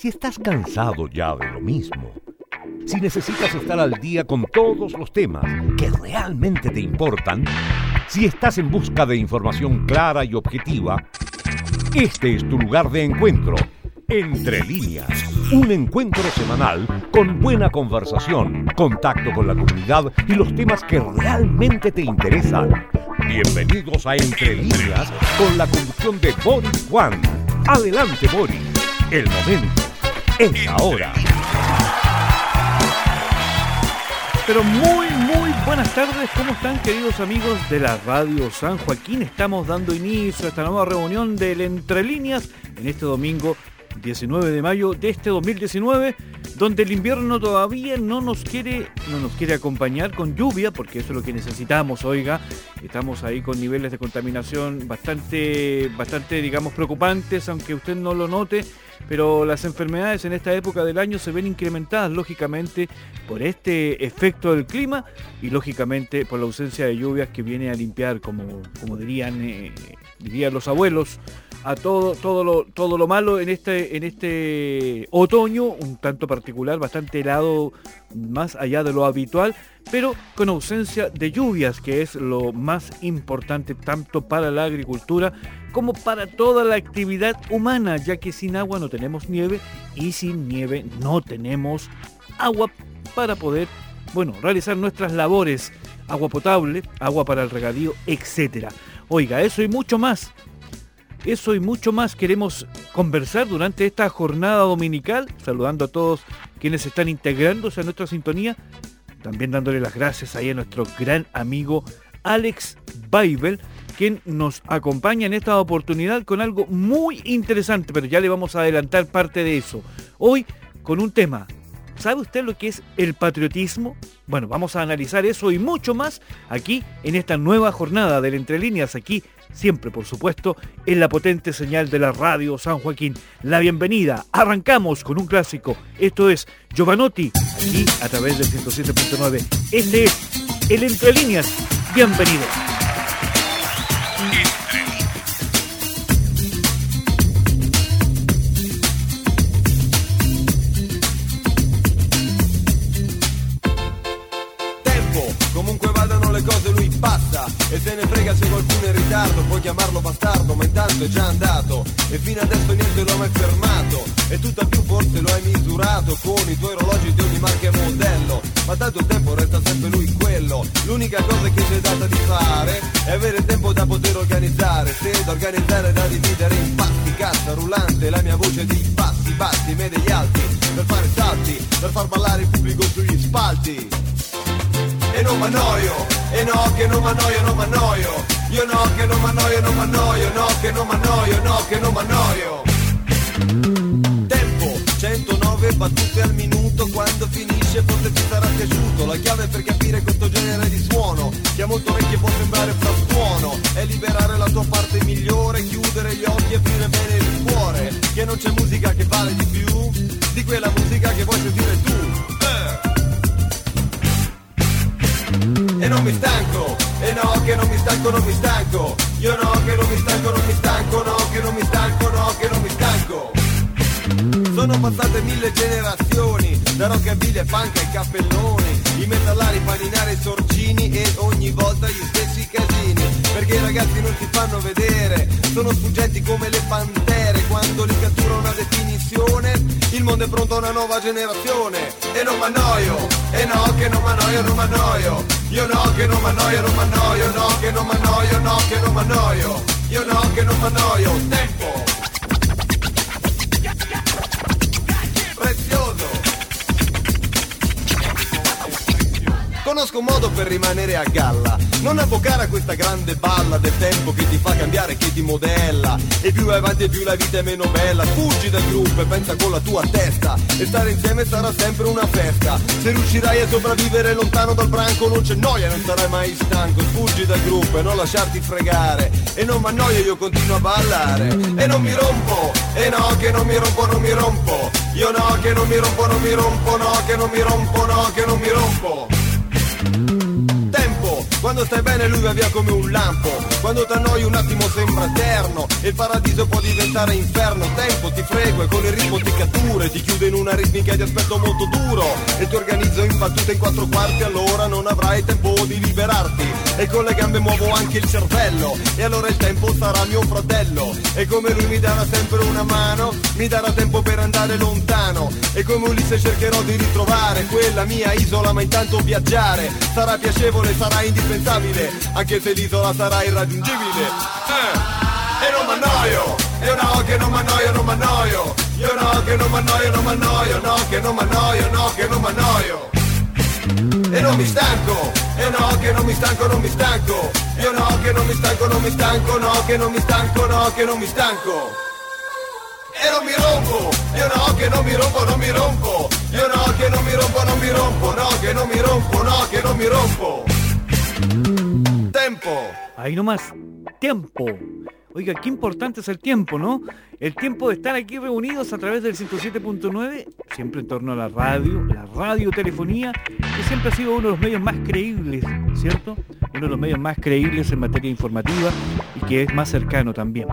Si estás cansado ya de lo mismo, si necesitas estar al día con todos los temas que realmente te importan, si estás en busca de información clara y objetiva, este es tu lugar de encuentro. Entre líneas, un encuentro semanal con buena conversación, contacto con la comunidad y los temas que realmente te interesan. Bienvenidos a Entre líneas con la conducción de Boris Juan. Adelante Boris, el momento es ahora. Pero muy, muy buenas tardes. ¿Cómo están queridos amigos de la Radio San Joaquín? Estamos dando inicio a esta nueva reunión del Entre Líneas en este domingo 19 de mayo de este 2019, donde el invierno todavía no nos quiere, no nos quiere acompañar con lluvia, porque eso es lo que necesitamos, oiga. Estamos ahí con niveles de contaminación bastante, bastante, digamos, preocupantes, aunque usted no lo note pero las enfermedades en esta época del año se ven incrementadas lógicamente por este efecto del clima y lógicamente por la ausencia de lluvias que viene a limpiar, como, como dirían, eh, dirían los abuelos, a todo, todo, lo, todo lo malo en este, en este otoño, un tanto particular, bastante helado más allá de lo habitual, pero con ausencia de lluvias, que es lo más importante tanto para la agricultura como para toda la actividad humana, ya que sin agua no tenemos nieve y sin nieve no tenemos agua para poder, bueno, realizar nuestras labores, agua potable, agua para el regadío, etc. Oiga, eso y mucho más. Eso y mucho más queremos conversar durante esta jornada dominical, saludando a todos quienes están integrándose a nuestra sintonía, también dándole las gracias ahí a nuestro gran amigo Alex Baibel, quien nos acompaña en esta oportunidad con algo muy interesante, pero ya le vamos a adelantar parte de eso. Hoy con un tema. ¿Sabe usted lo que es el patriotismo? Bueno, vamos a analizar eso y mucho más aquí en esta nueva jornada del Entre Líneas, aquí siempre por supuesto en la potente señal de la radio San Joaquín. La bienvenida, arrancamos con un clásico, esto es Giovanotti, aquí a través del 107.9. Este es el Entre Líneas, bienvenido. Frega se qualcuno è in ritardo Puoi chiamarlo bastardo ma intanto è già andato. E fino adesso niente lo ha mai fermato. E tutta più forse lo hai misurato Con i tuoi orologi di ogni marca e modello. Ma tanto tempo resta sempre lui quello. L'unica cosa che ci è data di fare È avere tempo da poter organizzare. Se da organizzare da dividere in pasti Cassa rullante la mia voce di passi Bassi, medie alti Per fare salti Per far ballare il pubblico sugli spalti e non m'annoio, e no che non m'annoio, non m'annoio, io no che non m'annoio, non m'annoio, no che non m'annoio, no che non m'annoio. Tempo, 109 battute al minuto, quando finisce forse ti sarà piaciuto, la chiave per capire questo genere di suono, che a molto orecchie può sembrare frastuono, è liberare la tua parte migliore, chiudere gli occhi e aprire bene il cuore, che non c'è musica che vale di più, di quella musica che vuoi sentire tu. E non mi stanco, e no che non mi stanco, non mi stanco, io no che non mi stanco, non mi stanco, no che non mi stanco, no che non mi stanco. Sono passate mille generazioni, da rockabilly e punk ai cappelloni, i metallari, paninari e sorcini e ogni volta gli stessi casini, perché i ragazzi non si fanno vedere, sono sfuggenti come le pantere, quando li cattura una definizione, il mondo è pronto a una nuova generazione, e non m'annoio, e no che non m'annoio, non m'annoio, io no che non m'annoio, non m'annoio, no che non m'annoio, no che non m'annoio, io no che non m'annoio, tempo! Conosco un modo per rimanere a galla. Non avvocare a questa grande balla Del tempo che ti fa cambiare, che ti modella. E più vai avanti e più la vita è meno bella. Fuggi dal gruppo e pensa con la tua testa. E stare insieme sarà sempre una festa. Se riuscirai a sopravvivere lontano dal branco Non c'è noia, non sarai mai stanco. Fuggi dal gruppo e non lasciarti fregare. E non m'annoio, io continuo a ballare. E non mi rompo, e no che non mi rompo, non mi rompo. Io no che non mi rompo, non mi rompo No che non mi rompo, no che non mi rompo Quando stai bene lui va via come un lampo. Quando t'annoi un attimo sembra eterno E il paradiso può diventare inferno. Tempo ti frego e con il ritmo ti cattura E ti chiude in una ritmica di aspetto molto duro. E ti organizzo in battute in quattro quarti Allora non avrai tempo di liberarti. E con le gambe muovo anche il cervello E allora il tempo sarà mio fratello. E come lui mi darà sempre una mano Mi darà tempo per andare lontano. E come Ulisse cercherò di ritrovare Quella mia isola ma intanto viaggiare. Sarà piacevole, sarà indispensabile Anche se l'isola sarà irraggiungibile eh. E non m'annoio Io no che non m'annoio, non m'annoio Io no che non m'annoio, non m'annoio No che non m'annoio, no che non m'annoio e non mi stanco, e no che non mi stanco, non mi stanco, io no che non mi stanco, non mi stanco, no che non mi stanco, no che non mi stanco. E non mi rompo, io no che non mi rompo, non mi rompo, io no che non mi rompo, non mi rompo, no che non mi rompo, no che non mi rompo. Tempo. Ahí nomás, tiempo. Oiga, qué importante es el tiempo, ¿no? El tiempo de estar aquí reunidos a través del 107.9, siempre en torno a la radio, la radiotelefonía, que siempre ha sido uno de los medios más creíbles, ¿cierto? Uno de los medios más creíbles en materia informativa y que es más cercano también.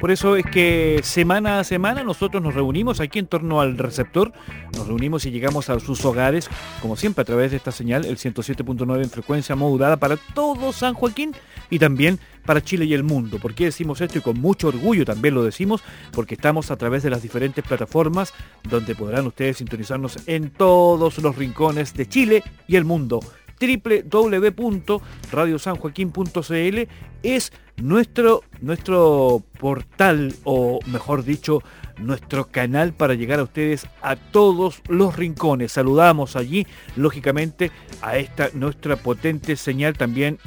Por eso es que semana a semana nosotros nos reunimos aquí en torno al receptor, nos reunimos y llegamos a sus hogares, como siempre a través de esta señal, el 107.9 en frecuencia modulada para todo San Joaquín y también para Chile y el mundo. ¿Por qué decimos esto? Y con mucho orgullo también lo decimos, porque estamos a través de las diferentes plataformas donde podrán ustedes sintonizarnos en todos los rincones de Chile y el mundo www.radiosanjoaquín.cl es nuestro, nuestro portal, o mejor dicho, nuestro canal para llegar a ustedes a todos los rincones. Saludamos allí, lógicamente, a esta nuestra potente señal también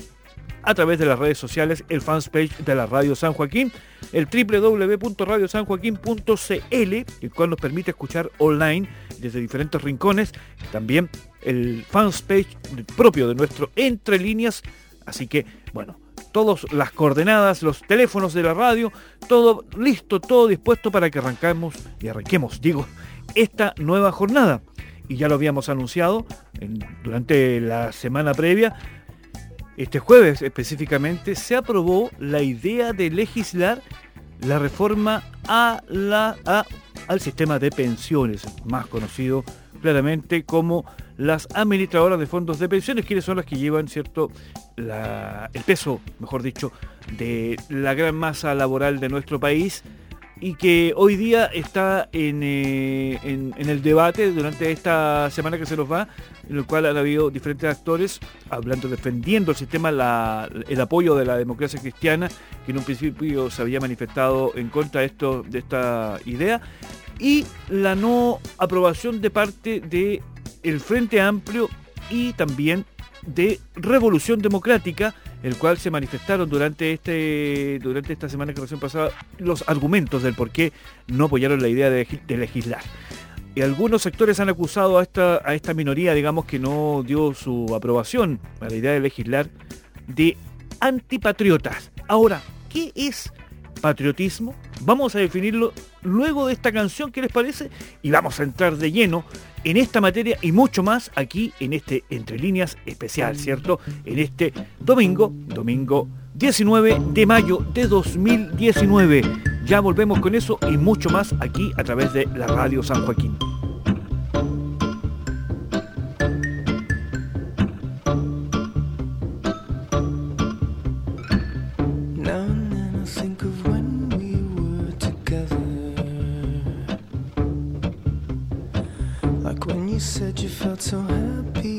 a través de las redes sociales, el fanpage de la Radio San Joaquín, el www.radiosanjoaquín.cl, el cual nos permite escuchar online desde diferentes rincones, también el fanpage propio de nuestro Entre Líneas, así que, bueno, todas las coordenadas, los teléfonos de la radio, todo listo, todo dispuesto para que arrancamos y arranquemos, digo, esta nueva jornada. Y ya lo habíamos anunciado durante la semana previa, este jueves específicamente se aprobó la idea de legislar la reforma a la, al sistema de pensiones, más conocido claramente como las administradoras de fondos de pensiones, quienes son las que llevan cierto el peso, mejor dicho, de la gran masa laboral de nuestro país y que hoy día está eh, en, en, el debate durante esta semana que se nos va, en el cual han habido diferentes actores hablando, defendiendo el sistema, el apoyo de la democracia cristiana, que en un principio se había manifestado en contra de esta idea, y la no aprobación de parte del el Frente Amplio y también de Revolución Democrática, el cual se manifestaron durante, este, durante esta semana que recién pasaba los argumentos del por qué no apoyaron la idea de, legislar. Y algunos sectores han acusado a esta, a esta minoría, digamos, que no dio su aprobación a la idea de legislar, de antipatriotas. Ahora, ¿qué es patriotismo? Vamos a definirlo luego de esta canción, ¿qué les parece? Y vamos a entrar de lleno en esta materia y mucho más aquí en este Entre Líneas especial, ¿cierto? En este domingo, domingo 19 de mayo de 2019. Ya volvemos con eso y mucho más aquí a través de la Radio San Joaquín. felt so happy.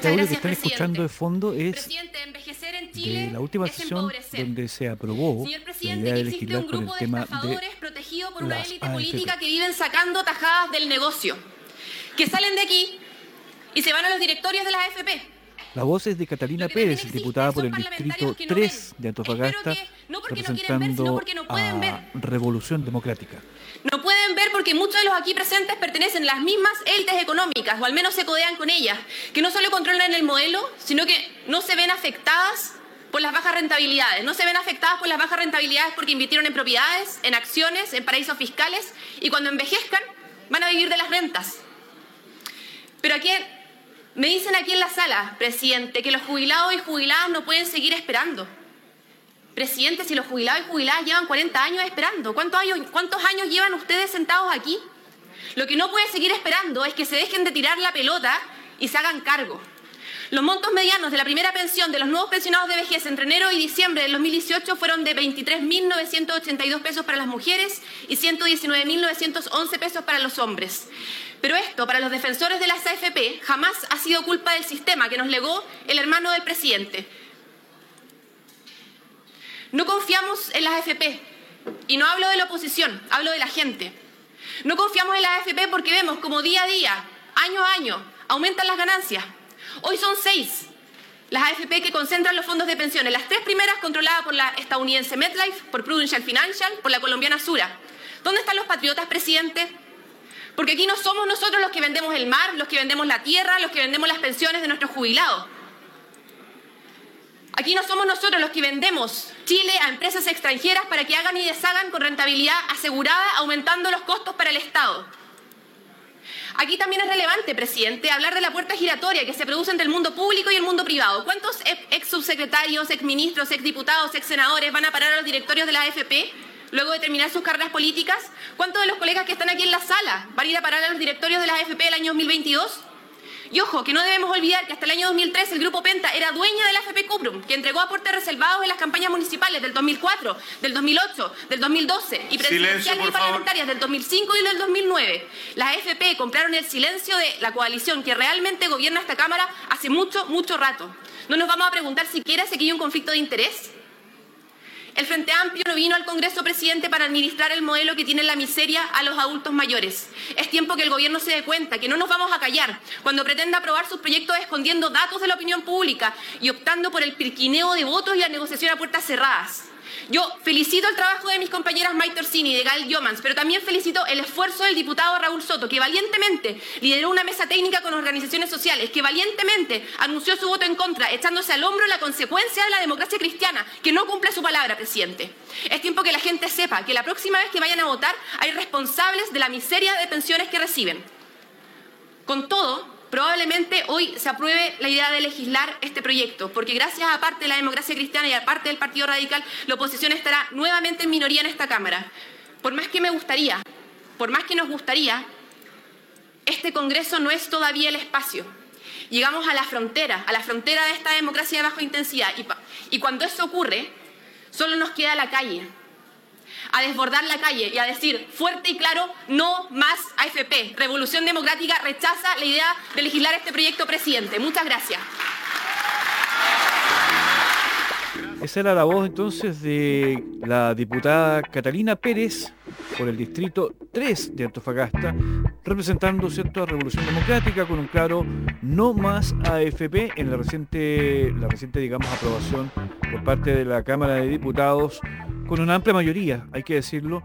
Que están escuchando de fondo es de la última sesión donde se aprobó la idea de legislar con el tema de protegido por una élite política que viven sacando tajadas del negocio, que salen de aquí y se van a los directorios de las AFP la voz es de Catalina Pérez, diputada por el Distrito 3 de Antofagasta, representando a Revolución Democrática. No pueden ver porque muchos de los aquí presentes pertenecen a las mismas élites económicas, o al menos se codean con ellas, que no solo controlan el modelo, sino que no se ven afectadas por las bajas rentabilidades. No se ven afectadas por las bajas rentabilidades porque invirtieron en propiedades, en acciones, en paraísos fiscales, y cuando envejezcan van a vivir de las rentas. Pero aquí me dicen aquí en la sala, presidente, que los jubilados y jubiladas no pueden seguir esperando. Presidente, si los jubilados y jubiladas llevan 40 años esperando, ¿cuántos años, ¿cuántos años llevan ustedes sentados aquí? Lo que no puede seguir esperando es que se dejen de tirar la pelota y se hagan cargo. Los montos medianos de la primera pensión de los nuevos pensionados de vejez entre enero y diciembre del 2018 fueron de 23.982 pesos para las mujeres y 119.911 pesos para los hombres. Pero esto, para los defensores de las AFP, jamás ha sido culpa del sistema que nos legó el hermano del presidente. No confiamos en las AFP. Y no hablo de la oposición, hablo de la gente. No confiamos en las AFP porque vemos como día a día, año a año, aumentan las ganancias. Hoy son seis las AFP que concentran los fondos de pensiones. Las tres primeras controladas por la estadounidense MetLife, por Prudential Financial, por la colombiana Sura. ¿Dónde están los patriotas, presidente? Porque aquí no somos nosotros los que vendemos el mar, los que vendemos la tierra, los que vendemos las pensiones de nuestros jubilados. Aquí no somos nosotros los que vendemos Chile a empresas extranjeras para que hagan y deshagan con rentabilidad asegurada, aumentando los costos para el Estado. Aquí también es relevante, presidente, hablar de la puerta giratoria que se produce entre el mundo público y el mundo privado. ¿Cuántos ex subsecretarios, ex ministros, ex diputados, ex senadores van a parar a los directorios de la AFP luego de terminar sus carreras políticas? ¿Cuántos de los colegas que están aquí en la sala van a ir a parar a los directorios de la AFP el año 2022? Y ojo, que no debemos olvidar que hasta el año 2003 el Grupo Penta era dueña de la FP Cuprum, que entregó aportes reservados en las campañas municipales del 2004, del 2008, del 2012 y presidenciales y parlamentarias del 2005 y del 2009. Las FP compraron el silencio de la coalición que realmente gobierna esta Cámara hace mucho, mucho rato. ¿No nos vamos a preguntar siquiera si aquí hay un conflicto de interés? El Frente Amplio no vino al Congreso, presidente, para administrar el modelo que tiene la miseria a los adultos mayores. Es tiempo que el Gobierno se dé cuenta que no nos vamos a callar cuando pretenda aprobar sus proyectos escondiendo datos de la opinión pública y optando por el pirquineo de votos y la negociación a puertas cerradas. Yo felicito el trabajo de mis compañeras Maite Orsini y de Gail Yomans, pero también felicito el esfuerzo del diputado Raúl Soto, que valientemente lideró una mesa técnica con organizaciones sociales, que valientemente anunció su voto en contra, echándose al hombro la consecuencia de la democracia cristiana, que no cumple su palabra, presidente. Es tiempo que la gente sepa que la próxima vez que vayan a votar hay responsables de la miseria de pensiones que reciben. Con todo, Probablemente hoy se apruebe la idea de legislar este proyecto, porque gracias a parte de la democracia cristiana y a parte del Partido Radical, la oposición estará nuevamente en minoría en esta Cámara. Por más que me gustaría, por más que nos gustaría, este Congreso no es todavía el espacio. Llegamos a la frontera, a la frontera de esta democracia de baja intensidad, y, y cuando eso ocurre, solo nos queda la calle a desbordar la calle y a decir fuerte y claro, no más AFP. Revolución Democrática rechaza la idea de legislar este proyecto, presidente. Muchas gracias. Esa era la voz entonces de la diputada Catalina Pérez por el distrito 3 de Antofagasta, representando cierto, Revolución Democrática con un claro no más AFP en la reciente, la reciente digamos, aprobación por parte de la Cámara de Diputados con una amplia mayoría, hay que decirlo,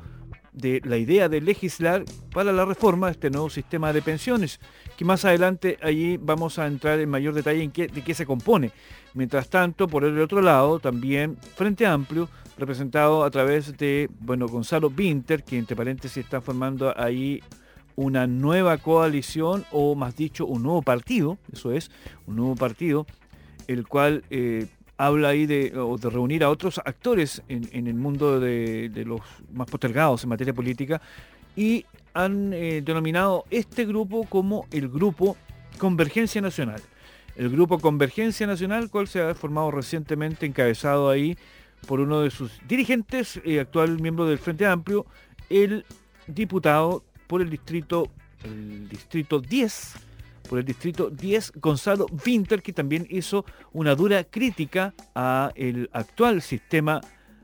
de la idea de legislar para la reforma de este nuevo sistema de pensiones, que más adelante allí vamos a entrar en mayor detalle en qué, de qué se compone. Mientras tanto, por el otro lado, también Frente Amplio, representado a través de, bueno, Gonzalo Winter, que entre paréntesis está formando ahí una nueva coalición, o más dicho, un nuevo partido, eso es, un nuevo partido, el cual eh, habla ahí de, de reunir a otros actores en, el mundo de, los más postergados en materia política y han eh, denominado este grupo como el grupo Convergencia Nacional. El grupo Convergencia Nacional, cual se ha formado recientemente, encabezado ahí por uno de sus dirigentes, eh, actual miembro del Frente Amplio, el diputado por el distrito, el distrito 10, por el distrito 10, Gonzalo Winter, que también hizo una dura crítica a el actual sistema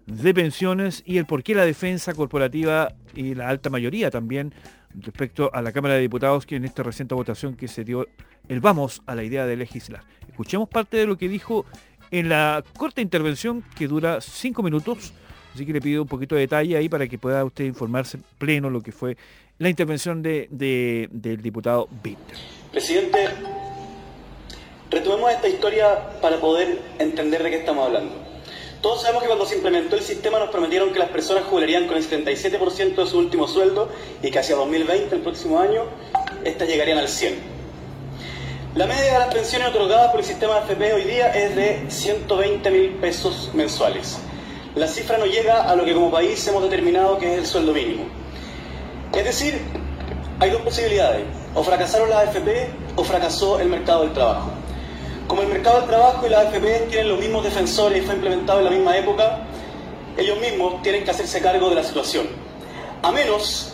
de pensiones y el por qué la defensa corporativa y la alta mayoría también respecto a la Cámara de Diputados que en esta reciente votación que se dio el vamos a la idea de legislar. Escuchemos parte de lo que dijo en la corta intervención que dura cinco minutos, así que le pido un poquito de detalle ahí para que pueda usted informarse pleno lo que fue la intervención de, del diputado Winter. Presidente, retomemos esta historia para poder entender de qué estamos hablando. Todos sabemos que cuando se implementó el sistema nos prometieron que las personas jubilarían con el 77% de su último sueldo y que hacia 2020, el próximo año, estas llegarían al 100%. La media de las pensiones otorgadas por el sistema AFP hoy día es de 120 mil pesos mensuales. La cifra no llega a lo que como país hemos determinado que es el sueldo mínimo. Es decir, hay dos posibilidades. O fracasaron las AFP o fracasó el mercado del trabajo. Como el mercado del trabajo y las AFP tienen los mismos defensores y fue implementado en la misma época, ellos mismos tienen que hacerse cargo de la situación. A menos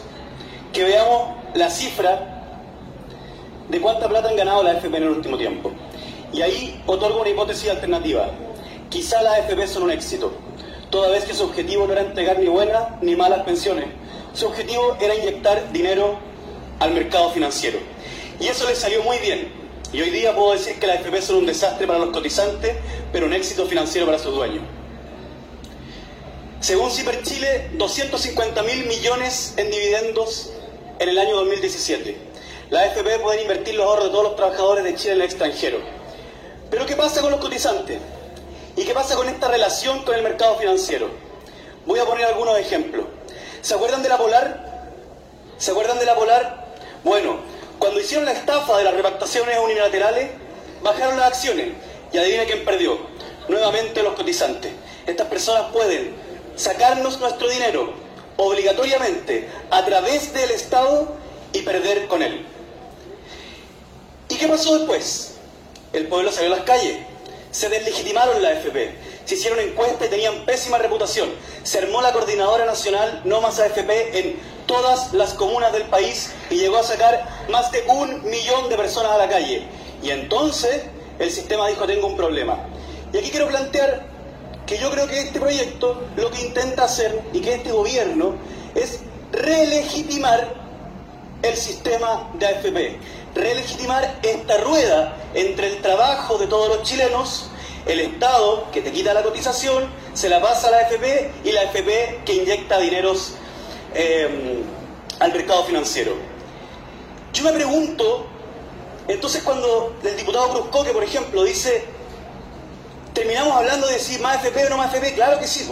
que veamos la cifra de cuánta plata han ganado las AFP en el último tiempo. Y ahí otorgo una hipótesis alternativa. Quizá las AFP son un éxito, toda vez que su objetivo no era entregar ni buenas ni malas pensiones. Su objetivo era inyectar dinero al mercado financiero. Y eso le salió muy bien. Y hoy día puedo decir que las AFP son un desastre para los cotizantes, pero un éxito financiero para sus dueños. Según Ciper Chile, 250 mil millones en dividendos en el año 2017. La AFP puede invertir los ahorros de todos los trabajadores de Chile en el extranjero. Pero ¿qué pasa con los cotizantes? ¿Y qué pasa con esta relación con el mercado financiero? Voy a poner algunos ejemplos. ¿Se acuerdan de la Polar? ¿Se acuerdan de la Polar? Bueno, cuando hicieron la estafa de las repactaciones unilaterales, bajaron las acciones y adivina quién perdió. Nuevamente los cotizantes. Estas personas pueden sacarnos nuestro dinero obligatoriamente a través del Estado y perder con él. ¿Y qué pasó después? El pueblo salió a las calles, se deslegitimaron la AFP, se hicieron encuestas y tenían pésima reputación. Se armó la coordinadora nacional No Más AFP en todas las comunas del país y llegó a sacar más de un millón de personas a la calle. Y entonces el sistema dijo tengo un problema. Y aquí quiero plantear que yo creo que este proyecto lo que intenta hacer y que este gobierno es relegitimar el sistema de AFP, relegitimar esta rueda entre el trabajo de todos los chilenos, el Estado que te quita la cotización, se la pasa a la AFP y la AFP que inyecta dineros em, al mercado financiero. Yo me pregunto, entonces cuando el diputado Cruzcoque, por ejemplo, dice, terminamos hablando de si más AFP o no más AFP, claro que sí,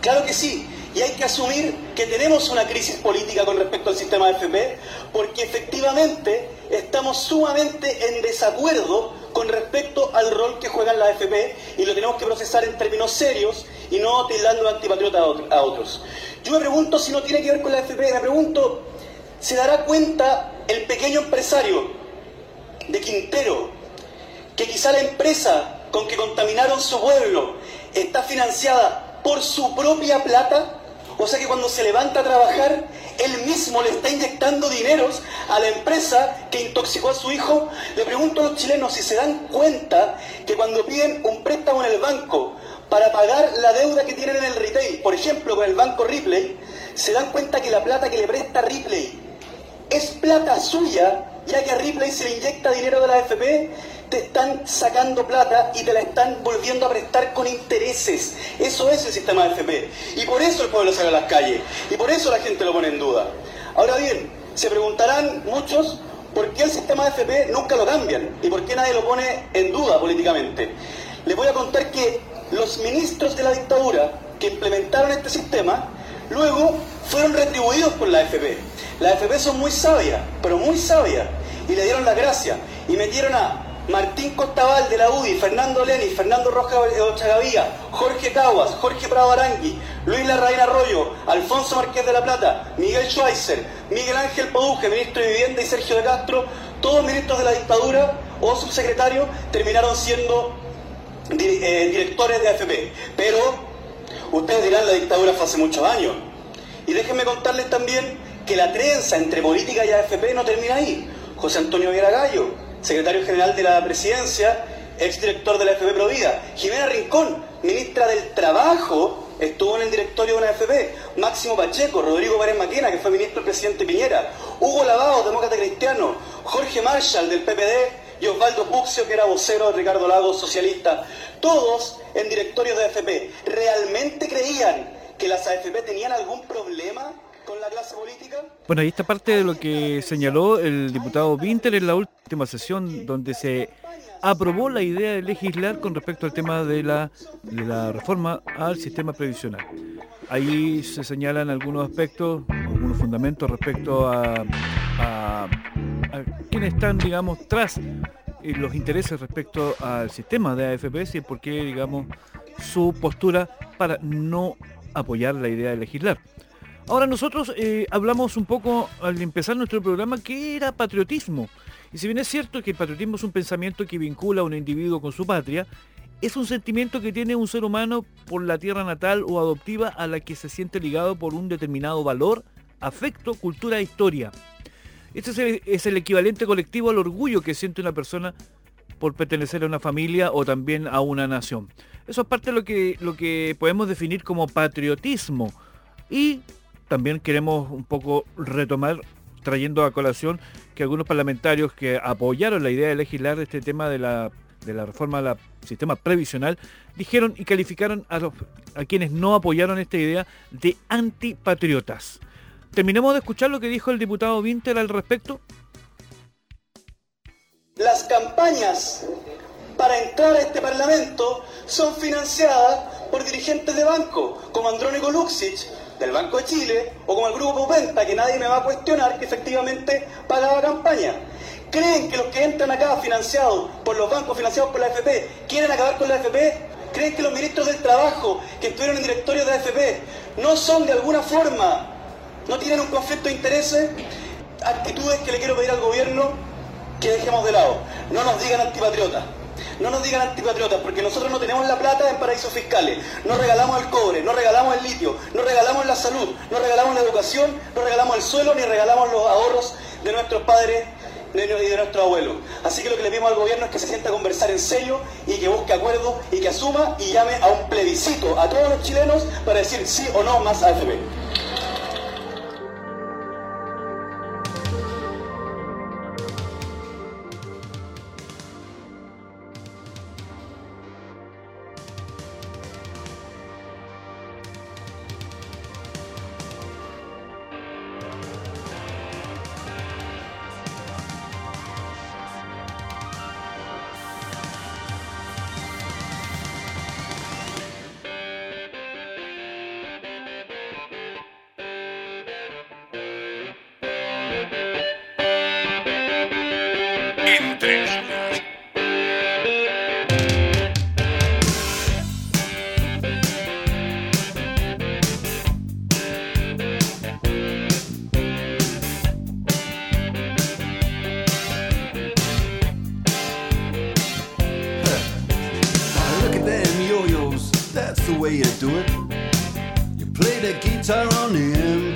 claro que sí, y hay que asumir que tenemos una crisis política con respecto al sistema de porque efectivamente estamos sumamente en desacuerdo con respecto al rol que juegan las FP y lo tenemos que procesar en términos serios y no tildando de antipatriota a otros. Yo me pregunto si no tiene que ver con la FP, me pregunto, ¿se dará cuenta el pequeño empresario de Quintero que quizá la empresa con que contaminaron su pueblo está financiada por su propia plata? O sea que cuando se levanta a trabajar, él mismo le está inyectando dineros a la empresa que intoxicó a su hijo. Le pregunto a los chilenos si se dan cuenta que cuando piden un préstamo en el banco para pagar la deuda que tienen en el retail, por ejemplo con el banco Ripley, se dan cuenta que la plata que le presta Ripley es plata suya, ya que a Ripley se le inyecta dinero de la AFP te están sacando plata y te la están volviendo a prestar con intereses. Eso es el sistema de FP. Y por eso el pueblo sale a las calles. Y por eso la gente lo pone en duda. Ahora bien, se preguntarán muchos por qué el sistema de FP nunca lo cambian y por qué nadie lo pone en duda políticamente. Les voy a contar que los ministros de la dictadura que implementaron este sistema luego fueron retribuidos por la AFP. Las AFP son muy sabias, pero muy sabias, y le dieron la gracia y metieron a Martín Costaval de la UDI, Fernando Leni, Fernando Roja Ochagavía, Jorge Caguas, Jorge Prado Arangui, Luis Larraín Arroyo, Alfonso Marqués de la Plata, Miguel Schweitzer, Miguel Ángel Poduje, ministro de Vivienda y Sergio de Castro, todos ministros de la dictadura o subsecretarios terminaron siendo eh, directores de AFP. Pero ustedes dirán la dictadura fue hace muchos años. Y déjenme contarles también que la trenza entre política y AFP no termina ahí. José Antonio Viera Gallo, secretario general de la presidencia, exdirector de la FP Provida. Jimena Rincón, ministra del Trabajo, estuvo en el directorio de una FP. Máximo Pacheco, Rodrigo Pérez Maquena, que fue ministro del presidente Piñera. Hugo Lavado, demócrata cristiano. Jorge Marshall, del PPD. Y Osvaldo Puxio, que era vocero de Ricardo Lagos, socialista. Todos en directorios de AFP. ¿Realmente creían que las AFP tenían algún problema Bueno, ahí está parte de lo que señaló el diputado Winter en la última sesión, donde se aprobó la idea de legislar con respecto al tema de la, reforma al sistema previsional. Ahí se señalan algunos aspectos, algunos fundamentos respecto a, a, están, digamos, tras eh, los intereses respecto al sistema de AFP y por qué, digamos, su postura para no apoyar la idea de legislar. Ahora nosotros eh, hablamos un poco al empezar nuestro programa que era patriotismo. Y si bien es cierto que el patriotismo es un pensamiento que vincula a un individuo con su patria, es un sentimiento que tiene un ser humano por la tierra natal o adoptiva a la que se siente ligado por un determinado valor, afecto, cultura e historia. Este es el, equivalente colectivo al orgullo que siente una persona por pertenecer a una familia o también a una nación. Eso es parte de lo que, lo que podemos definir como patriotismo. Y también queremos un poco retomar trayendo a colación que algunos parlamentarios que apoyaron la idea de legislar este tema de la, de la reforma del sistema previsional dijeron y calificaron a, los, a quienes no apoyaron esta idea de antipatriotas. Terminemos de escuchar lo que dijo el diputado Winter al respecto. Las campañas para entrar a este Parlamento son financiadas por dirigentes de banco, como Andrónico Luxich, del Banco de Chile o como el Grupo Pupenta, que nadie me va a cuestionar que efectivamente pagaba campaña. ¿Creen que los que entran acá financiados por los bancos financiados por la AFP quieren acabar con la AFP? ¿Creen que los ministros del Trabajo que estuvieron en directorio de la AFP no son de alguna forma, no tienen un conflicto de intereses? Actitudes que le quiero pedir al gobierno que dejemos de lado. No nos digan antipatriotas. No nos digan antipatriotas, porque nosotros no tenemos la plata en paraísos fiscales. No regalamos el cobre, no regalamos el litio, no regalamos la salud, no regalamos la educación, no regalamos el suelo, ni regalamos los ahorros de nuestros padres y de nuestros abuelos. Así que lo que le pedimos al gobierno es que se sienta a conversar en serio y que busque acuerdos y que asuma y llame a un plebiscito a todos los chilenos para decir sí o no más AFP. Play the guitar on the end.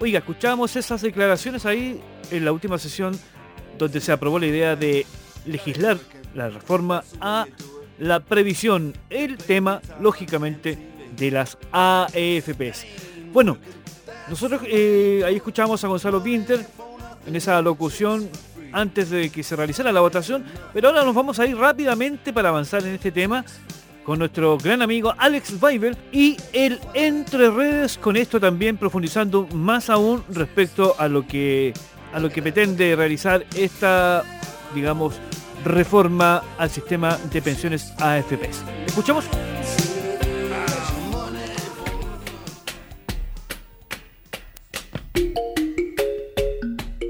Oiga, escuchamos esas declaraciones ahí en la última sesión donde se aprobó la idea de legislar la reforma a la previsión, el tema, lógicamente, de las AFPs. Bueno, nosotros eh, ahí escuchamos a Gonzalo Pinter en esa locución antes de que se realizara la votación, pero ahora nos vamos a ir rápidamente para avanzar en este tema con nuestro gran amigo Alex Weibel y el Entre Redes, con esto también profundizando más aún respecto a lo que, a lo que pretende realizar esta, digamos, reforma al sistema de pensiones AFPs. ¿Escuchamos?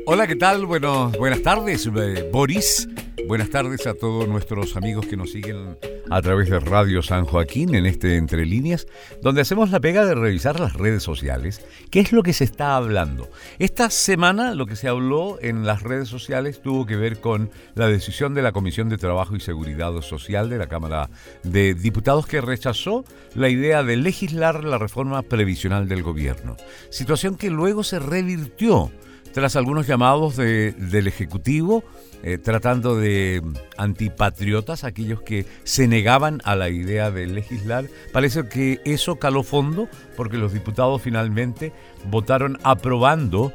Hola, ¿qué tal? Bueno, buenas tardes, eh, Boris. Buenas tardes a todos nuestros amigos que nos siguen a través de Radio San Joaquín en este Entre Líneas, donde hacemos la pega de revisar las redes sociales. ¿Qué es lo que se está hablando? Esta semana lo que se habló en las redes sociales tuvo que ver con la decisión de la Comisión de Trabajo y Seguridad Social de la Cámara de Diputados que rechazó la idea de legislar la reforma previsional del gobierno. Situación que luego se revirtió tras algunos llamados del Ejecutivo, eh, tratando de antipatriotas, aquellos que se negaban a la idea de legislar. Parece que eso caló fondo porque los diputados finalmente votaron aprobando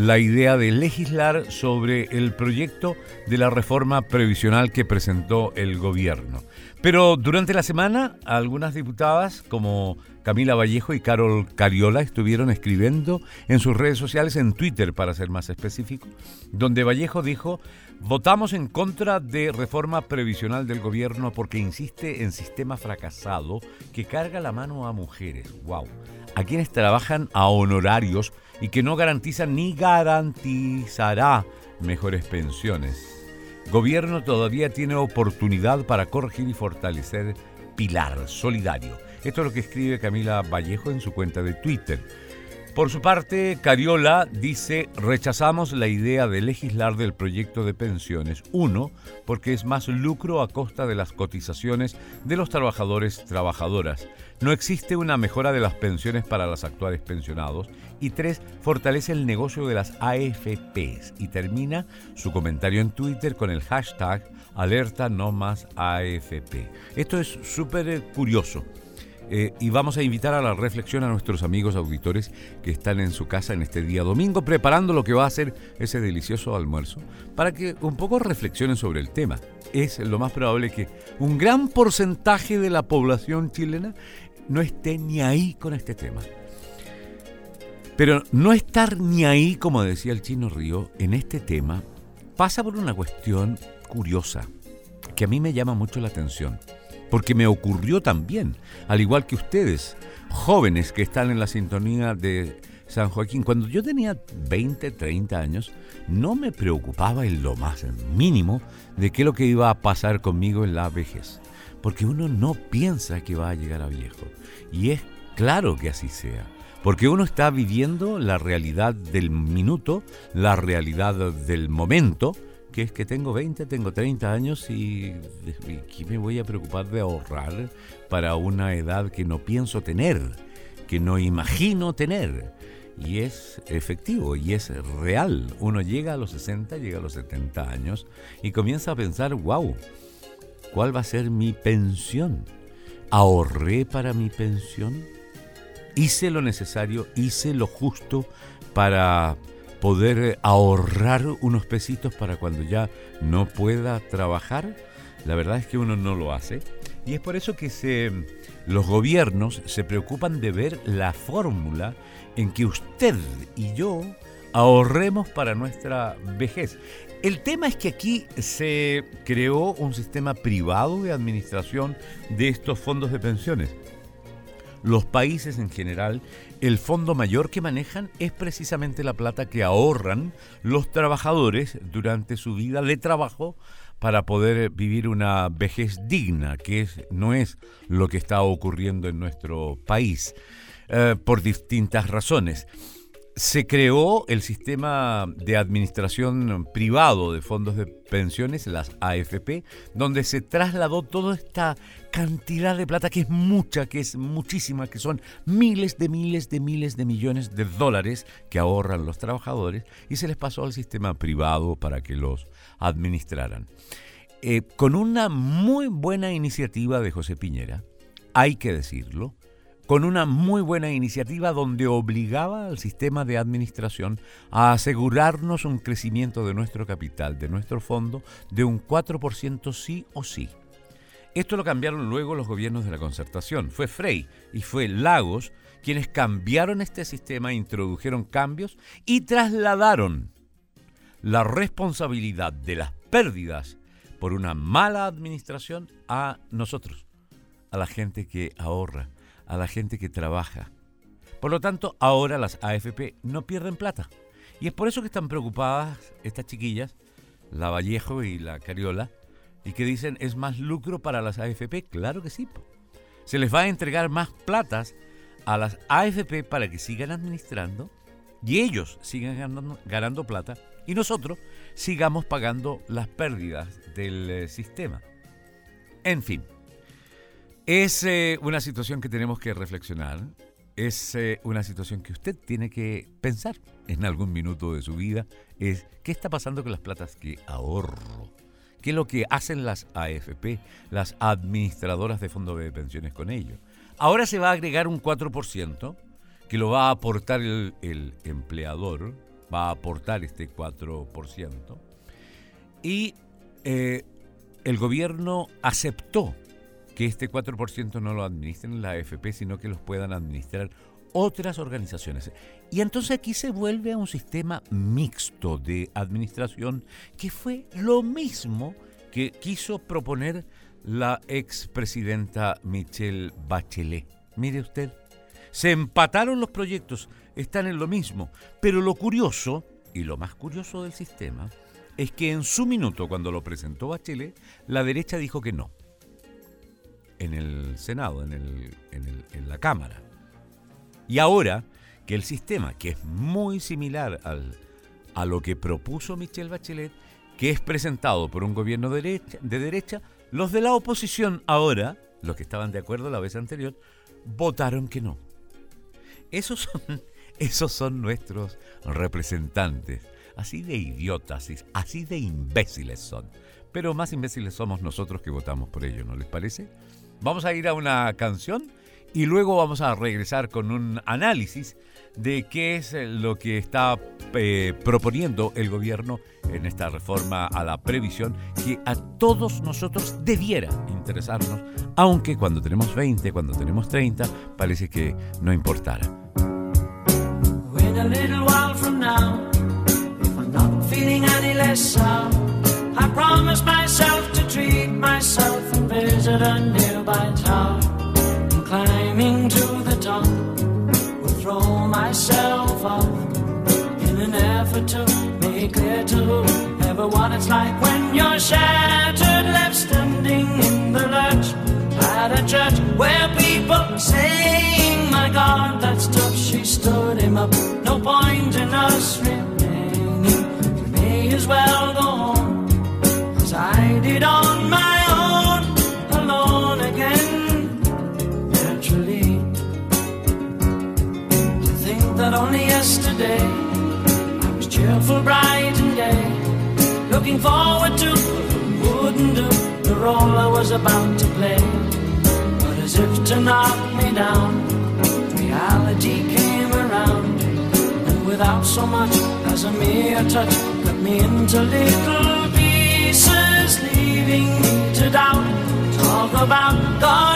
la idea de legislar sobre el proyecto de la reforma previsional que presentó el gobierno. Pero durante la semana, algunas diputadas como Camila Vallejo y Carol Cariola estuvieron escribiendo en sus redes sociales, en Twitter para ser más específico, donde Vallejo dijo, votamos en contra de reforma previsional del gobierno porque insiste en sistema fracasado que carga la mano a mujeres, wow, a quienes trabajan a honorarios y que no garantizan ni garantizará mejores pensiones. Gobierno todavía tiene oportunidad para corregir y fortalecer Pilar Solidario. Esto es lo que escribe Camila Vallejo en su cuenta de Twitter. Por su parte, Cariola dice, rechazamos la idea de legislar del proyecto de pensiones. Uno, porque es más lucro a costa de las cotizaciones de los trabajadores trabajadoras. No existe una mejora de las pensiones para los actuales pensionados. Y tres, fortalece el negocio de las AFPs. Y termina su comentario en Twitter con el hashtag alerta no más AFP. Esto es súper curioso. Eh, y vamos a invitar a la reflexión a nuestros amigos auditores que están en su casa en este día domingo preparando lo que va a ser ese delicioso almuerzo para que un poco reflexionen sobre el tema. Es lo más probable que un gran porcentaje de la población chilena no esté ni ahí con este tema. Pero no estar ni ahí, como decía el chino Río, en este tema pasa por una cuestión curiosa que a mí me llama mucho la atención porque me ocurrió también, al igual que ustedes, jóvenes que están en la sintonía de San Joaquín. Cuando yo tenía 20, 30 años, no me preocupaba en lo más mínimo de qué es lo que iba a pasar conmigo en la vejez, porque uno no piensa que va a llegar a viejo. Y es claro que así sea. Porque uno está viviendo la realidad del minuto, la realidad del momento, que es que tengo 20, tengo 30 años y, ¿qué me voy a preocupar de ahorrar para una edad que no pienso tener, que no imagino tener? Y es efectivo y es real. Uno llega a los 60, llega a los 70 años y comienza a pensar, wow, ¿cuál va a ser mi pensión? ¿Ahorré para mi pensión? ¿Hice lo necesario? ¿Hice lo justo para poder ahorrar unos pesitos para cuando ya no pueda trabajar, la verdad es que uno no lo hace. Y es por eso que los gobiernos se preocupan de ver la fórmula en que usted y yo ahorremos para nuestra vejez. El tema es que aquí se creó un sistema privado de administración de estos fondos de pensiones. Los países en general el fondo mayor que manejan es precisamente la plata que ahorran los trabajadores durante su vida de trabajo para poder vivir una vejez digna, que es, no es lo que está ocurriendo en nuestro país, eh, por distintas razones se creó el sistema de administración privado de fondos de pensiones, las AFP, donde se trasladó toda esta cantidad de plata, que es mucha, que es muchísima, que son miles de miles de miles de millones de dólares que ahorran los trabajadores, y se les pasó al sistema privado para que los administraran. Eh, con una muy buena iniciativa de José Piñera, hay que decirlo, con una muy buena iniciativa donde obligaba al sistema de administración a asegurarnos un crecimiento de nuestro capital, de nuestro fondo, de un 4% sí o sí. Esto lo cambiaron luego los gobiernos de la concertación. Fue Frey y fue Lagos quienes cambiaron este sistema, introdujeron cambios y trasladaron la responsabilidad de las pérdidas por una mala administración a nosotros, a la gente que ahorra a la gente que trabaja. Por lo tanto, ahora las AFP no pierden plata. Y es por eso que están preocupadas estas chiquillas, la Vallejo y la Cariola, y que dicen es más lucro para las AFP. Claro que sí. Se les va a entregar más platas a las AFP para que sigan administrando y ellos sigan ganando, plata y nosotros sigamos pagando las pérdidas del eh, sistema. En fin, es eh, una situación que tenemos que reflexionar. es eh, una situación que usted tiene que pensar en algún minuto de su vida. Es qué está pasando con las platas que ahorro. ¿Qué es lo que hacen las AFP, las administradoras de fondos de pensiones con ello? Ahora se va a agregar un 4% que lo va a aportar el, empleador, va a aportar este 4%. Y eh, el gobierno aceptó que este 4% no lo administren la AFP, sino que los puedan administrar otras organizaciones. Y entonces aquí se vuelve a un sistema mixto de administración que fue lo mismo que quiso proponer la expresidenta Michelle Bachelet. Mire usted, se empataron los proyectos, están en lo mismo, pero lo curioso, y lo más curioso del sistema, es que en su minuto, cuando lo presentó Bachelet, la derecha dijo que no. En el Senado, en, el, en, la Cámara. Y ahora que el sistema, que es muy similar al, a lo que propuso Michelle Bachelet, que es presentado por un gobierno de derecha, de derecha, los de la oposición ahora, los que estaban de acuerdo la vez anterior, votaron que no. Esos son, esos son nuestros representantes. Así de idiotas, así de imbéciles son. Pero más imbéciles somos nosotros que votamos por ello, ¿no les parece? Vamos a ir a una canción y luego vamos a regresar con un análisis de qué es lo que está eh, proponiendo el gobierno en esta reforma a la previsión que a todos nosotros debiera interesarnos, aunque cuando tenemos 20, cuando tenemos 30, parece que no importara. I visit a nearby tower. And climbing to the top, will throw myself off in an effort to make clear to what it's like when you're shattered, left standing in the lurch at a church where people saying, "My God, that's tough." She stood him up. No point in us remaining. We may as well go home as I did on my that only yesterday I was cheerful, bright and gay, looking forward to wouldn't do the role I was about to play. But as if to knock me down, reality came around, and without so much as a mere touch cut me into little pieces, leaving me to doubt. Talk about God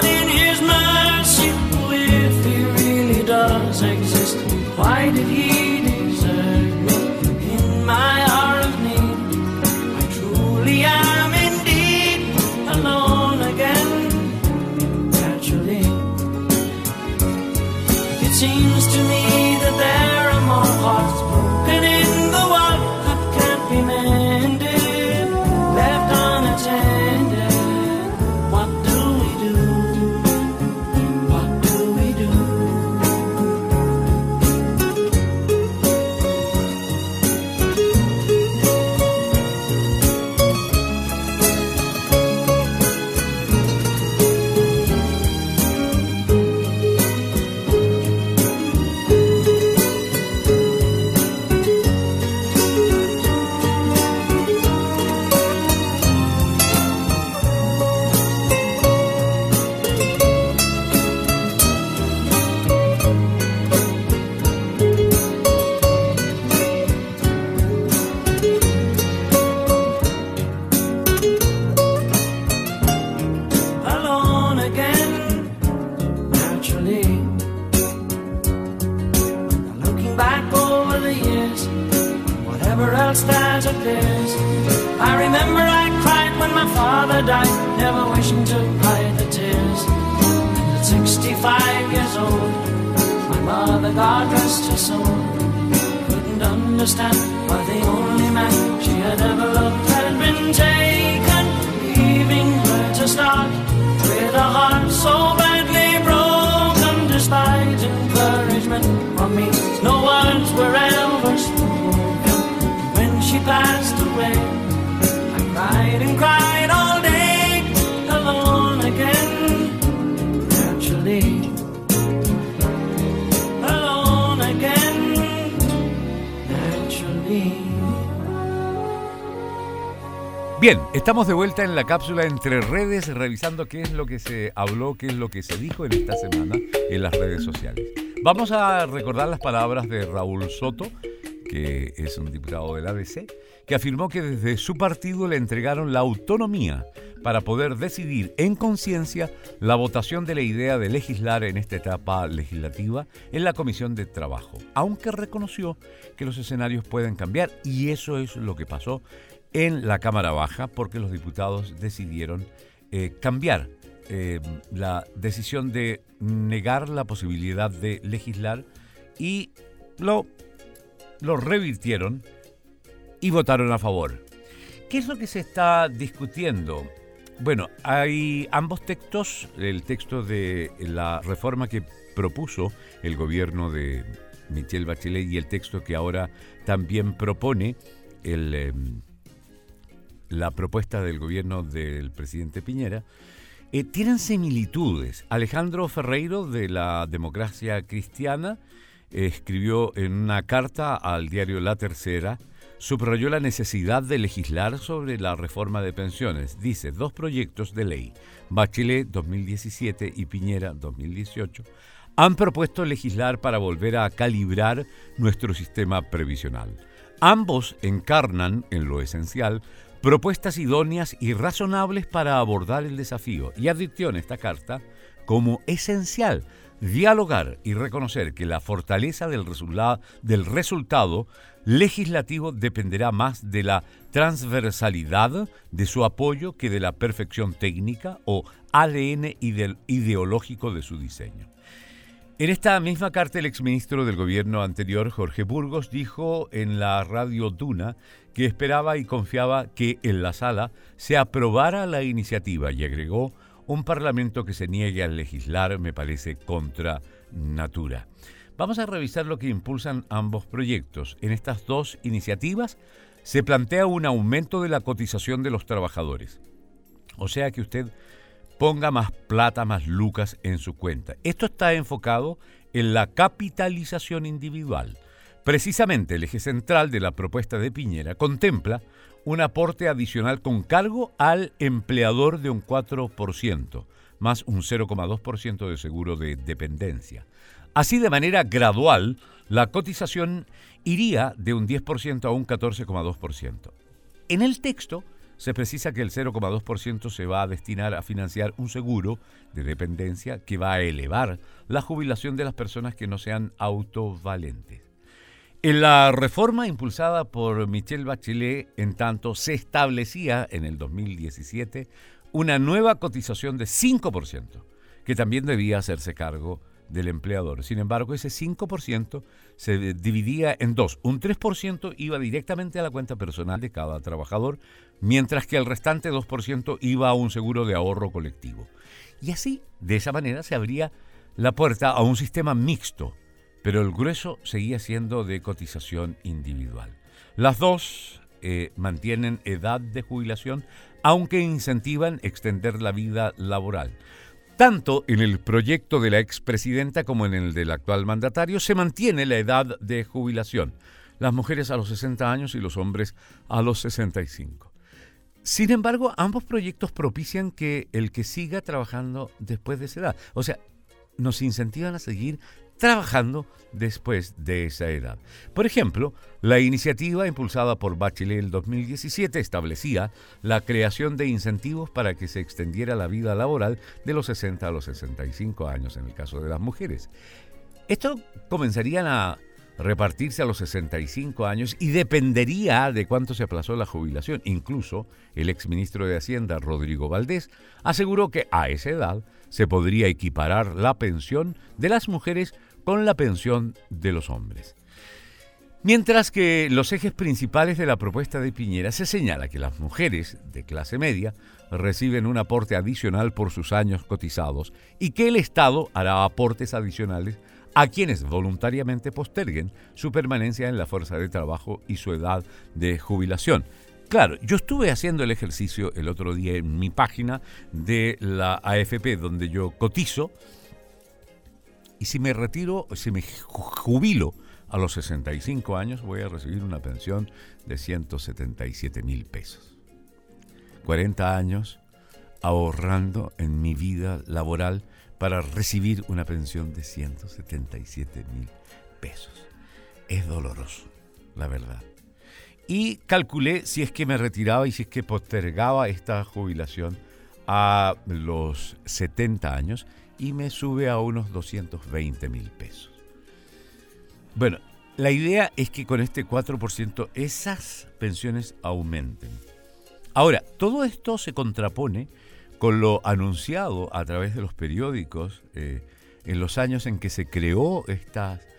when she passed away. I cried and cried all day, Bien, estamos de vuelta en la cápsula entre redes, revisando qué es lo que se habló, qué es lo que se dijo en esta semana en las redes sociales. Vamos a recordar las palabras de Raúl Soto, que es un diputado del ABC, que afirmó que desde su partido le entregaron la autonomía para poder decidir en conciencia la votación de la idea de legislar en esta etapa legislativa en la Comisión de Trabajo, aunque reconoció que los escenarios pueden cambiar y eso es lo que pasó en la Cámara Baja porque los diputados decidieron eh, cambiar eh, la decisión de negar la posibilidad de legislar y lo, lo revirtieron y votaron a favor. ¿Qué es lo que se está discutiendo? Bueno, hay ambos textos, el texto de la reforma que propuso el gobierno de Michelle Bachelet y el texto que ahora también propone el... Em, la propuesta del gobierno del presidente Piñera, eh, tienen similitudes. Alejandro Ferreiro de la Democracia Cristiana escribió en una carta al diario La Tercera, subrayó la necesidad de legislar sobre la reforma de pensiones. Dice, dos proyectos de ley, Bachelet 2017 y Piñera 2018, han propuesto legislar para volver a calibrar nuestro sistema previsional. Ambos encarnan, en lo esencial, propuestas idóneas y razonables para abordar el desafío y advirtió en esta carta como esencial dialogar y reconocer que la fortaleza del, resultado legislativo dependerá más de la transversalidad de su apoyo que de la perfección técnica o ADN ideológico de su diseño. En esta misma carta, el exministro del gobierno anterior, Jorge Burgos, dijo en la radio Duna que esperaba y confiaba que en la sala se aprobara la iniciativa y agregó un parlamento que se niegue a legislar me parece contra natura. Vamos a revisar lo que impulsan ambos proyectos. En estas dos iniciativas se plantea un aumento de la cotización de los trabajadores. O sea que usted ponga más plata, más lucas en su cuenta. Esto está enfocado en la capitalización individual. Precisamente el eje central de la propuesta de Piñera contempla un aporte adicional con cargo al empleador de un 4%, más un 0,2% de seguro de dependencia. Así de manera gradual, la cotización iría de un 10% a un 14,2%. En el texto se precisa que el 0,2% se va a destinar a financiar un seguro de dependencia que va a elevar la jubilación de las personas que no sean autovalentes. En la reforma impulsada por Michelle Bachelet, en tanto, se establecía en el 2017 una nueva cotización de 5%, que también debía hacerse cargo del empleador. Sin embargo, ese 5% se dividía en dos. Un 3% iba directamente a la cuenta personal de cada trabajador, mientras que el restante 2% iba a un seguro de ahorro colectivo. Y así, de esa manera, se abría la puerta a un sistema mixto, pero el grueso seguía siendo de cotización individual. Las dos eh, mantienen edad de jubilación, aunque incentivan extender la vida laboral. Tanto en el proyecto de la expresidenta como en el del actual mandatario se mantiene la edad de jubilación, las mujeres a los 60 años y los hombres a los 65. Sin embargo, ambos proyectos propician que el que siga trabajando después de esa edad, o sea, nos incentivan a seguir trabajando después de esa edad. Por ejemplo, la iniciativa impulsada por Bachelet el 2017 establecía la creación de incentivos para que se extendiera la vida laboral de los 60 a los 65 años en el caso de las mujeres. Esto comenzaría a repartirse a los 65 años y dependería de cuánto se aplazó la jubilación. Incluso el exministro de Hacienda, Rodrigo Valdés, aseguró que a esa edad se podría equiparar la pensión de las mujeres con la pensión de los hombres. Mientras que los ejes principales de la propuesta de Piñera se señala que las mujeres de clase media reciben un aporte adicional por sus años cotizados y que el Estado hará aportes adicionales a quienes voluntariamente posterguen su permanencia en la fuerza de trabajo y su edad de jubilación. Claro, yo estuve haciendo el ejercicio el otro día en mi página de la AFP, donde yo cotizo, y si me retiro, si me jubilo a los 65 años voy a recibir una pensión de 177 mil pesos. 40 años ahorrando en mi vida laboral para recibir una pensión de 177 mil pesos. Es doloroso, la verdad. Y calculé si es que me retiraba y si es que postergaba esta jubilación a los 70 años y me sube a unos 220 mil pesos. Bueno, la idea es que con este 4% esas pensiones aumenten. Ahora, todo esto se contrapone con lo anunciado a través de los periódicos eh, en los años en que se creó esta administración,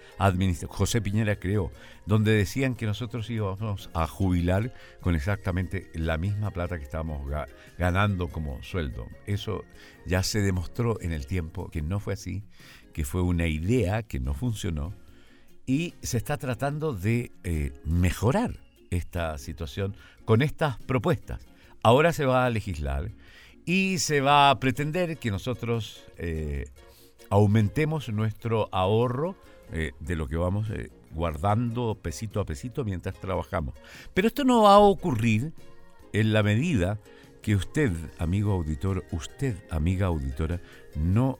José Piñera creó, donde decían que nosotros íbamos a jubilar con exactamente la misma plata que estábamos ganando como sueldo. Eso ya se demostró en el tiempo que no fue así, que fue una idea que no funcionó y se está tratando de eh, mejorar esta situación con estas propuestas. Ahora se va a legislar y se va a pretender que nosotros eh, aumentemos nuestro ahorro eh, de lo que vamos eh, guardando pesito a pesito mientras trabajamos. Pero esto no va a ocurrir en la medida que usted, amigo auditor, usted, amiga auditora, no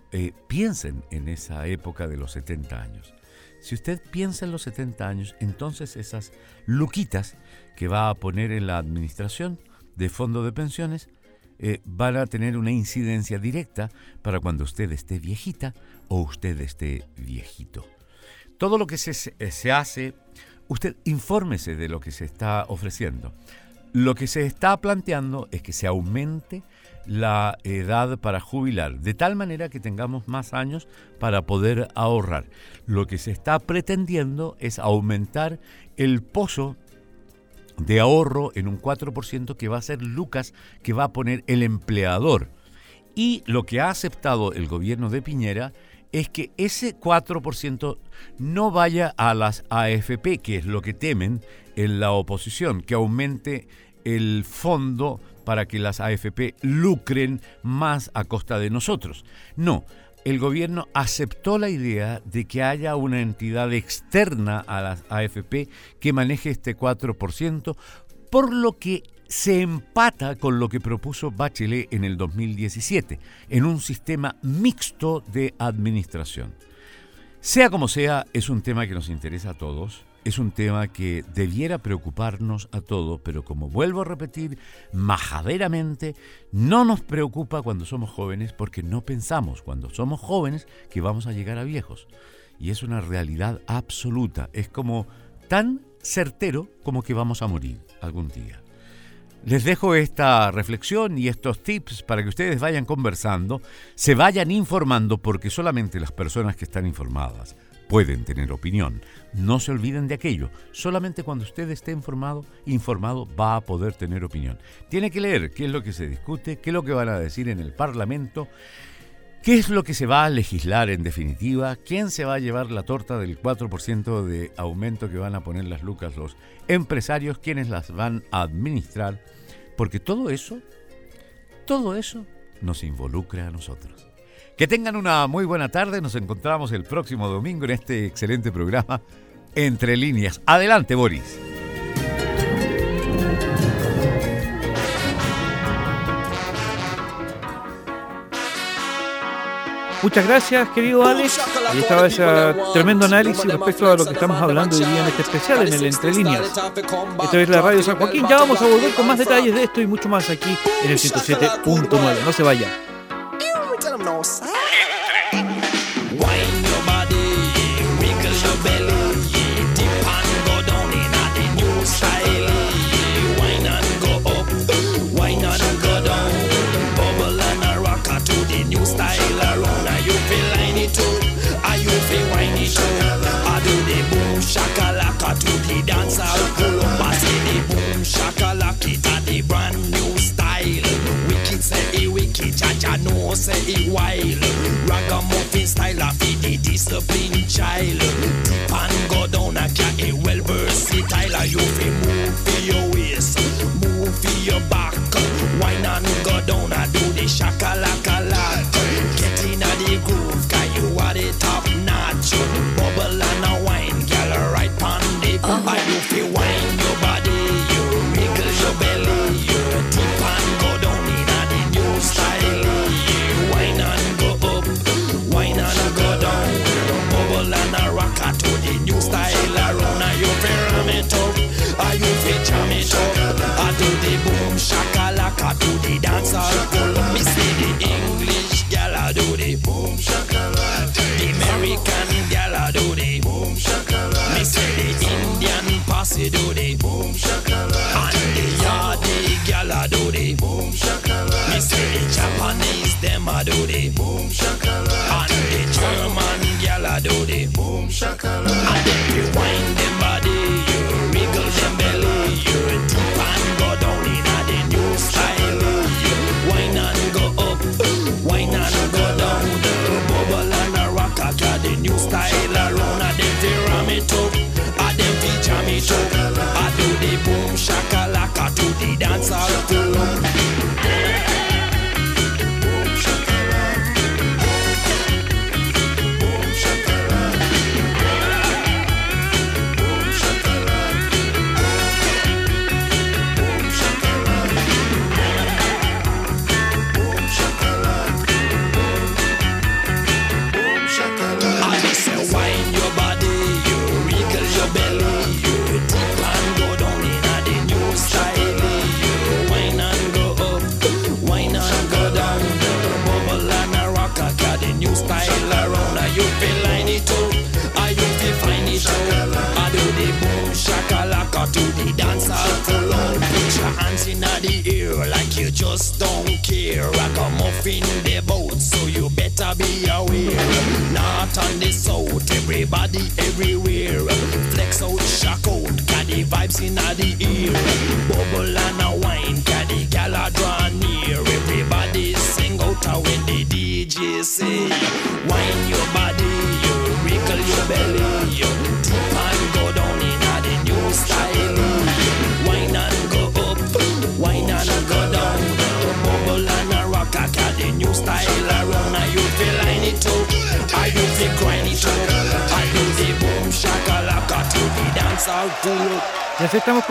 piensen en esa época de los 70 años. Si usted piensa en los 70 años, entonces esas luquitas que va a poner en la administración de fondo de pensiones eh, van a tener una incidencia directa para cuando usted esté viejita o usted esté viejito. Todo lo que se, eh, se hace, usted infórmese de lo que se está ofreciendo. Lo que se está planteando es que se aumente la edad para jubilar, de tal manera que tengamos más años para poder ahorrar. Lo que se está pretendiendo es aumentar el pozo de ahorro en un 4% que va a ser Lucas, que va a poner el empleador. Y lo que ha aceptado el gobierno de Piñera es que ese 4% no vaya a las AFP, que es lo que temen en la oposición, que aumente el fondo para que las AFP lucren más a costa de nosotros. No, el gobierno aceptó la idea de que haya una entidad externa a las AFP que maneje este 4%, por lo que se empata con lo que propuso Bachelet en el 2017, en un sistema mixto de administración. Sea como sea, es un tema que nos interesa a todos es un tema que debiera preocuparnos a todos, pero como vuelvo a repetir, majaderamente no nos preocupa cuando somos jóvenes porque no pensamos cuando somos jóvenes que vamos a llegar a viejos. Y es una realidad absoluta, es como tan certero como que vamos a morir algún día. Les dejo esta reflexión y estos tips para que ustedes vayan conversando, se vayan informando porque solamente las personas que están informadas pueden tener opinión. No se olviden de aquello. Solamente cuando usted esté informado, informado va a poder tener opinión. Tiene que leer qué es lo que se discute, qué es lo que van a decir en el Parlamento, qué es lo que se va a legislar en definitiva, quién se va a llevar la torta del 4% de aumento que van a poner las lucas los empresarios, quiénes las van a administrar, porque todo eso, todo eso nos involucra a nosotros. Que tengan una muy buena tarde. Nos encontramos el próximo domingo en este excelente programa Entre líneas. Adelante, Boris. Muchas gracias, querido Alex. Ahí estaba ese tremendo análisis respecto a lo que estamos hablando hoy día en este especial, en el Entre Líneas. Esta es la radio San Joaquín. Ya vamos a volver con más detalles de esto y mucho más aquí en el 107.9. No se vaya. Do the boom shakalaka. And the yardie gal a do the boom shakalaka. Me say Japanese them a do the boom shakalaka. And the German gal a do the boom shakalaka.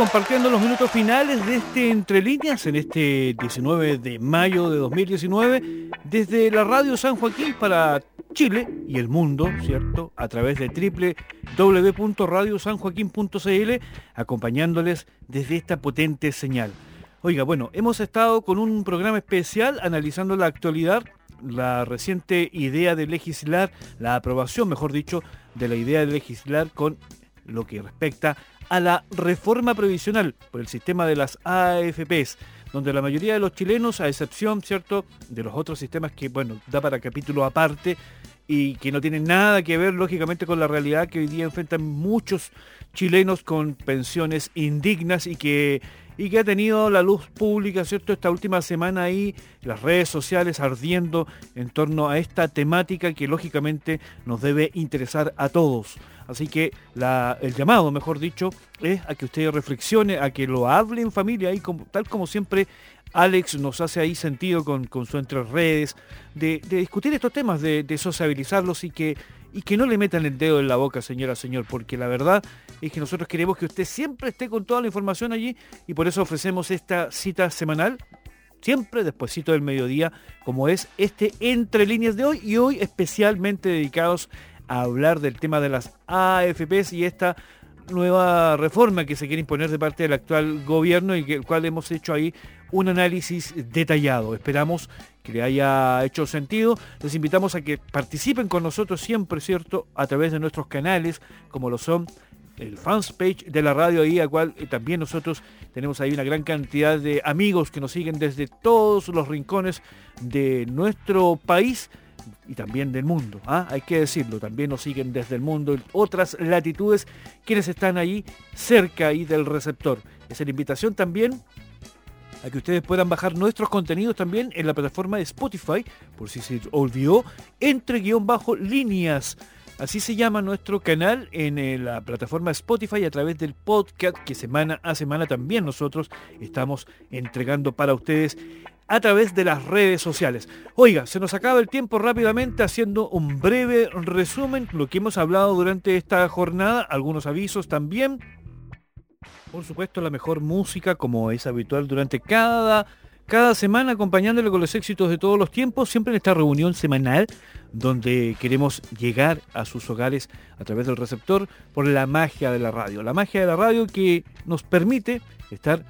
Compartiendo los minutos finales de este Entre Líneas en este 19 de mayo de 2019 desde la radio San Joaquín para Chile y el mundo, ¿cierto? A través de www.radiosanjoaquín.cl acompañándoles desde esta potente señal. Oiga, bueno, hemos estado con un programa especial analizando la actualidad, la reciente idea de legislar, la aprobación, mejor dicho, de la idea de legislar con lo que respecta a la reforma previsional por el sistema de las AFPs, donde la mayoría de los chilenos, a excepción, ¿cierto?, de los otros sistemas que, bueno, da para capítulo aparte y que no tienen nada que ver, lógicamente, con la realidad que hoy día enfrentan muchos chilenos con pensiones indignas y que y que ha tenido la luz pública, ¿cierto? Esta última semana ahí, las redes sociales ardiendo en torno a esta temática que lógicamente nos debe interesar a todos. Así que el llamado, mejor dicho, es a que usted reflexione, a que lo hable en familia, ahí como, tal como siempre Alex nos hace ahí sentido con, su entre redes, de, discutir estos temas, de, de sociabilizarlos y que, y que no le metan el dedo en la boca, señora, señor, porque la verdad es que nosotros queremos que usted siempre esté con toda la información allí y por eso ofrecemos esta cita semanal, siempre despuesito del mediodía, como es este Entre Líneas de hoy y hoy especialmente dedicados a hablar del tema de las AFPs y esta nueva reforma que se quiere imponer de parte del actual gobierno y que el cual hemos hecho ahí un análisis detallado. Esperamos que le haya hecho sentido. Les invitamos a que participen con nosotros siempre, ¿cierto? A través de nuestros canales, como lo son el fans page de la radio ahí, a cual eh, también nosotros tenemos ahí una gran cantidad de amigos que nos siguen desde todos los rincones de nuestro país y también del mundo. ¿ah? Hay que decirlo, también nos siguen desde el mundo en otras latitudes quienes están ahí cerca ahí del receptor. Es la invitación también a que ustedes puedan bajar nuestros contenidos también en la plataforma de Spotify, por si se olvidó, entre guion bajo líneas. Así se llama nuestro canal en eh, la plataforma Spotify a través del podcast que semana a semana también nosotros estamos entregando para ustedes a través de las redes sociales. Oiga, se nos acaba el tiempo rápidamente haciendo un breve resumen, lo que hemos hablado durante esta jornada, algunos avisos también. Por supuesto, la mejor música, como es habitual durante cada, cada semana, acompañándole con los éxitos de todos los tiempos, siempre en esta reunión semanal, donde queremos llegar a sus hogares a través del receptor por la magia de la radio. La magia de la radio que nos permite estar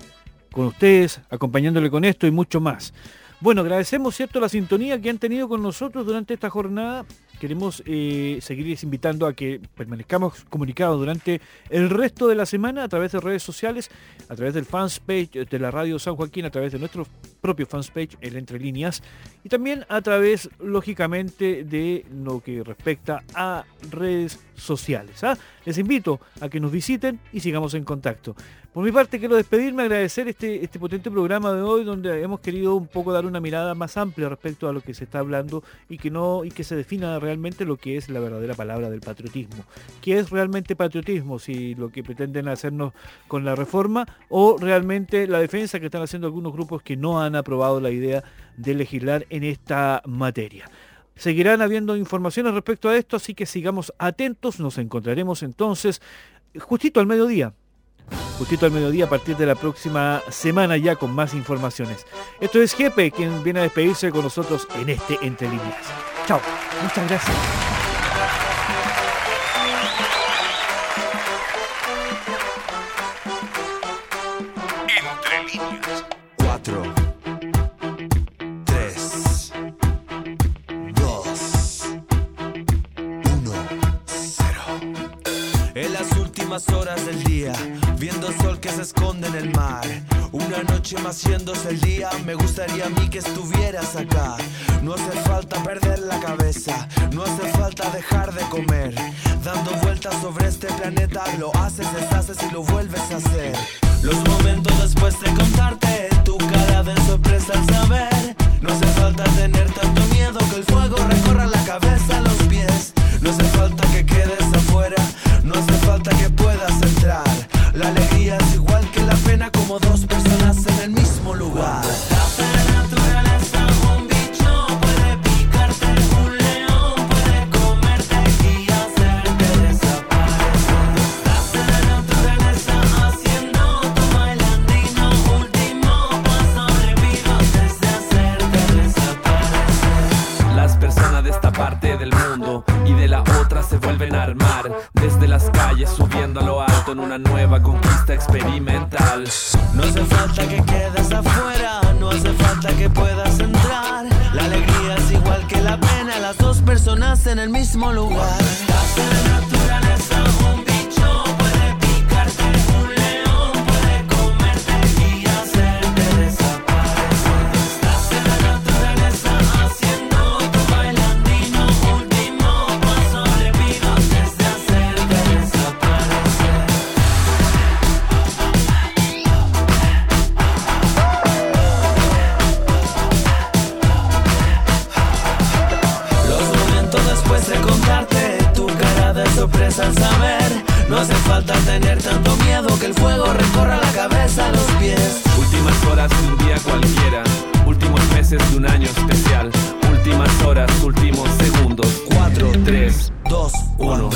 con ustedes, acompañándole con esto y mucho más. Bueno, agradecemos, ¿cierto?, la sintonía que han tenido con nosotros durante esta jornada. Queremos eh, seguirles invitando a que permanezcamos comunicados durante el resto de la semana a través de redes sociales, a través del fans page de la Radio San Joaquín, a través de nuestro propio fans page, el Entre Líneas, y también a través, lógicamente, de lo que respecta a redes sociales. ¿ah? Les invito a que nos visiten y sigamos en contacto. Por mi parte quiero despedirme, agradecer este, este potente programa de hoy donde hemos querido un poco dar una mirada más amplia respecto a lo que se está hablando y que no y que se defina realmente lo que es la verdadera palabra del patriotismo. ¿Qué es realmente patriotismo? Si lo que pretenden hacernos con la reforma o realmente la defensa que están haciendo algunos grupos que no han aprobado la idea de legislar en esta materia. Seguirán habiendo informaciones respecto a esto, así que sigamos atentos. Nos encontraremos entonces justito al mediodía justito al mediodía a partir de la próxima semana ya con más informaciones. Esto es Jepe, quien viene a despedirse con nosotros en este Entre Líneas. Chao, muchas gracias. Últimas horas del día, viendo sol que se esconde en el mar. Una noche más haciéndose el día, me gustaría a mí que estuvieras acá. No hace falta perder la cabeza, no hace falta dejar de comer. Dando vueltas sobre este planeta, lo haces, deshaces y lo vuelves a hacer. Los momentos después de contarte, tu cara de sorpresa al saber. No hace falta tener tanto miedo que el fuego recorra la cabeza a los pies. No hace falta que quedes afuera, no hace falta que puedas entrar. La alegría es igual que la pena como dos personas en el mismo lugar. La naturaleza, un bicho puede picarte, un león puede comerte y hacerte desaparecer. En la naturaleza haciendo tu bailandino, último paso repito antes de hacerte desaparecer. Las personas de esta parte del mundo y de la otra se vuelven a armar desde las calles subiendo a lo alto en una nueva conquista experimental. No hace falta que quedes afuera, no hace falta que puedas entrar. La alegría es igual que la pena, las dos personas en el mismo lugar. No hace falta tener tanto miedo que el fuego recorra la cabeza a los pies Últimas horas de un día cualquiera, últimos meses de un año especial, últimas horas, últimos segundos. 4, 3, 2, 1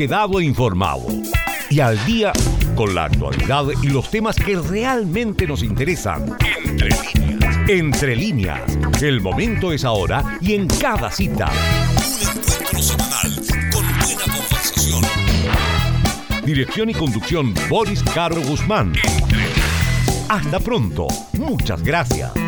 quedado informados y al día con la actualidad y los temas que realmente nos interesan. Entre líneas. Entre líneas. El momento es ahora y en cada cita. Un encuentro semanal con buena conversación. Dirección y conducción Boris Caro Guzmán. Hasta pronto. Muchas gracias.